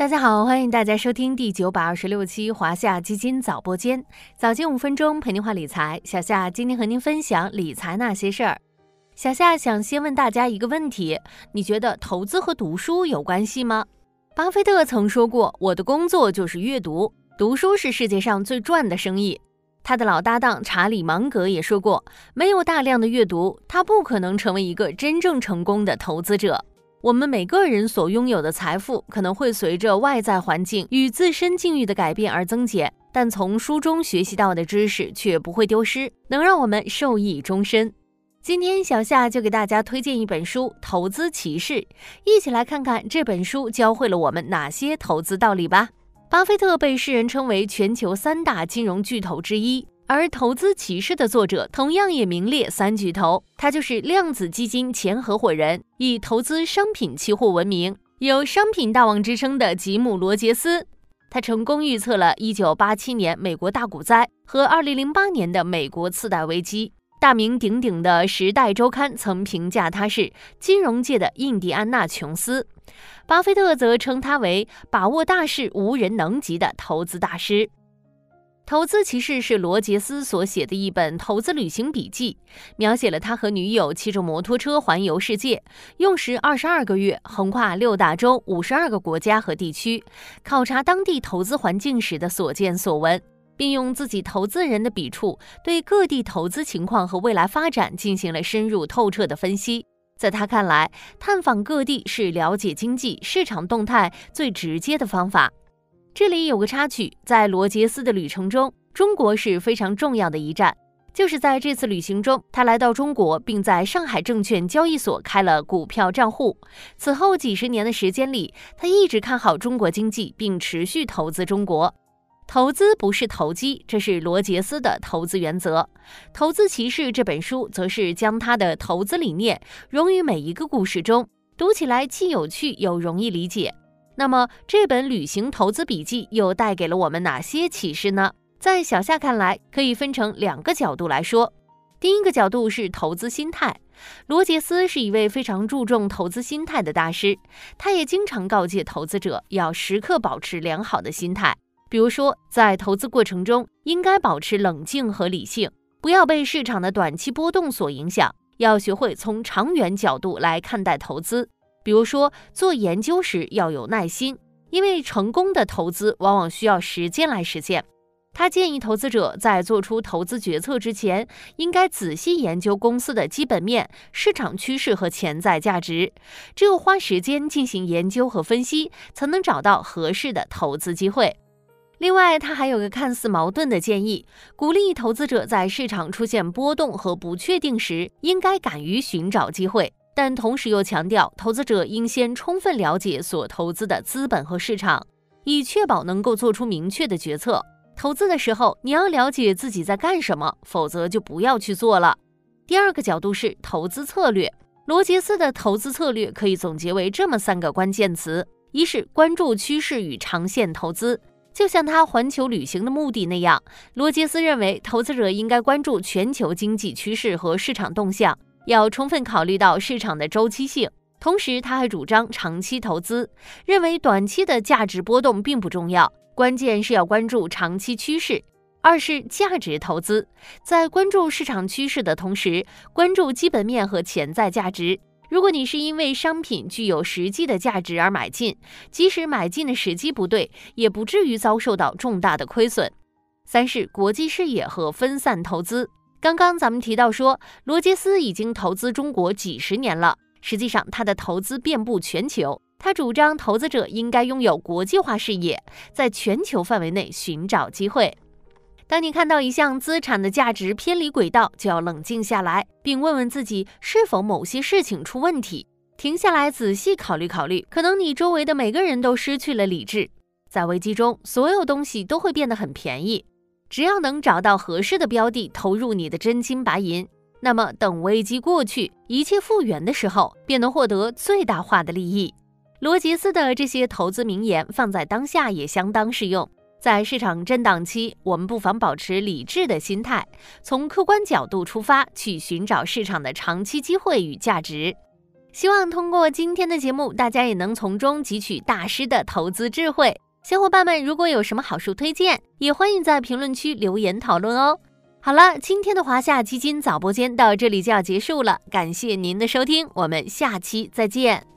大家好，欢迎大家收听第九百二十六期华夏基金早播间，早间五分钟陪您话理财。小夏今天和您分享理财那些事儿。小夏想先问大家一个问题：你觉得投资和读书有关系吗？巴菲特曾说过：“我的工作就是阅读，读书是世界上最赚的生意。”他的老搭档查理芒格也说过：“没有大量的阅读，他不可能成为一个真正成功的投资者。”我们每个人所拥有的财富可能会随着外在环境与自身境遇的改变而增减，但从书中学习到的知识却不会丢失，能让我们受益终身。今天小夏就给大家推荐一本书《投资启示》，一起来看看这本书教会了我们哪些投资道理吧。巴菲特被世人称为全球三大金融巨头之一。而《投资启示》的作者同样也名列三巨头，他就是量子基金前合伙人，以投资商品期货闻名，有“商品大王”之称的吉姆·罗杰斯。他成功预测了1987年美国大股灾和2008年的美国次贷危机。大名鼎鼎的《时代周刊》曾评价他是金融界的印第安纳·琼斯，巴菲特则称他为把握大势无人能及的投资大师。投资骑士是罗杰斯所写的一本投资旅行笔记，描写了他和女友骑着摩托车环游世界，用时二十二个月，横跨六大洲、五十二个国家和地区，考察当地投资环境时的所见所闻，并用自己投资人的笔触，对各地投资情况和未来发展进行了深入透彻的分析。在他看来，探访各地是了解经济市场动态最直接的方法。这里有个插曲，在罗杰斯的旅程中，中国是非常重要的一站。就是在这次旅行中，他来到中国，并在上海证券交易所开了股票账户。此后几十年的时间里，他一直看好中国经济，并持续投资中国。投资不是投机，这是罗杰斯的投资原则。《投资骑士》这本书则是将他的投资理念融于每一个故事中，读起来既有趣又容易理解。那么这本旅行投资笔记又带给了我们哪些启示呢？在小夏看来，可以分成两个角度来说。第一个角度是投资心态。罗杰斯是一位非常注重投资心态的大师，他也经常告诫投资者要时刻保持良好的心态。比如说，在投资过程中应该保持冷静和理性，不要被市场的短期波动所影响，要学会从长远角度来看待投资。比如说，做研究时要有耐心，因为成功的投资往往需要时间来实现。他建议投资者在做出投资决策之前，应该仔细研究公司的基本面、市场趋势和潜在价值。只有花时间进行研究和分析，才能找到合适的投资机会。另外，他还有个看似矛盾的建议，鼓励投资者在市场出现波动和不确定时，应该敢于寻找机会。但同时又强调，投资者应先充分了解所投资的资本和市场，以确保能够做出明确的决策。投资的时候，你要了解自己在干什么，否则就不要去做了。第二个角度是投资策略。罗杰斯的投资策略可以总结为这么三个关键词：一是关注趋势与长线投资，就像他环球旅行的目的那样，罗杰斯认为投资者应该关注全球经济趋势和市场动向。要充分考虑到市场的周期性，同时他还主张长期投资，认为短期的价值波动并不重要，关键是要关注长期趋势。二是价值投资，在关注市场趋势的同时，关注基本面和潜在价值。如果你是因为商品具有实际的价值而买进，即使买进的时机不对，也不至于遭受到重大的亏损。三是国际视野和分散投资。刚刚咱们提到说，罗杰斯已经投资中国几十年了。实际上，他的投资遍布全球。他主张投资者应该拥有国际化视野，在全球范围内寻找机会。当你看到一项资产的价值偏离轨道，就要冷静下来，并问问自己是否某些事情出问题。停下来仔细考虑考虑，可能你周围的每个人都失去了理智。在危机中，所有东西都会变得很便宜。只要能找到合适的标的，投入你的真金白银，那么等危机过去，一切复原的时候，便能获得最大化的利益。罗杰斯的这些投资名言放在当下也相当适用。在市场震荡期，我们不妨保持理智的心态，从客观角度出发，去寻找市场的长期机会与价值。希望通过今天的节目，大家也能从中汲取大师的投资智慧。小伙伴们，如果有什么好书推荐，也欢迎在评论区留言讨论哦。好了，今天的华夏基金早播间到这里就要结束了，感谢您的收听，我们下期再见。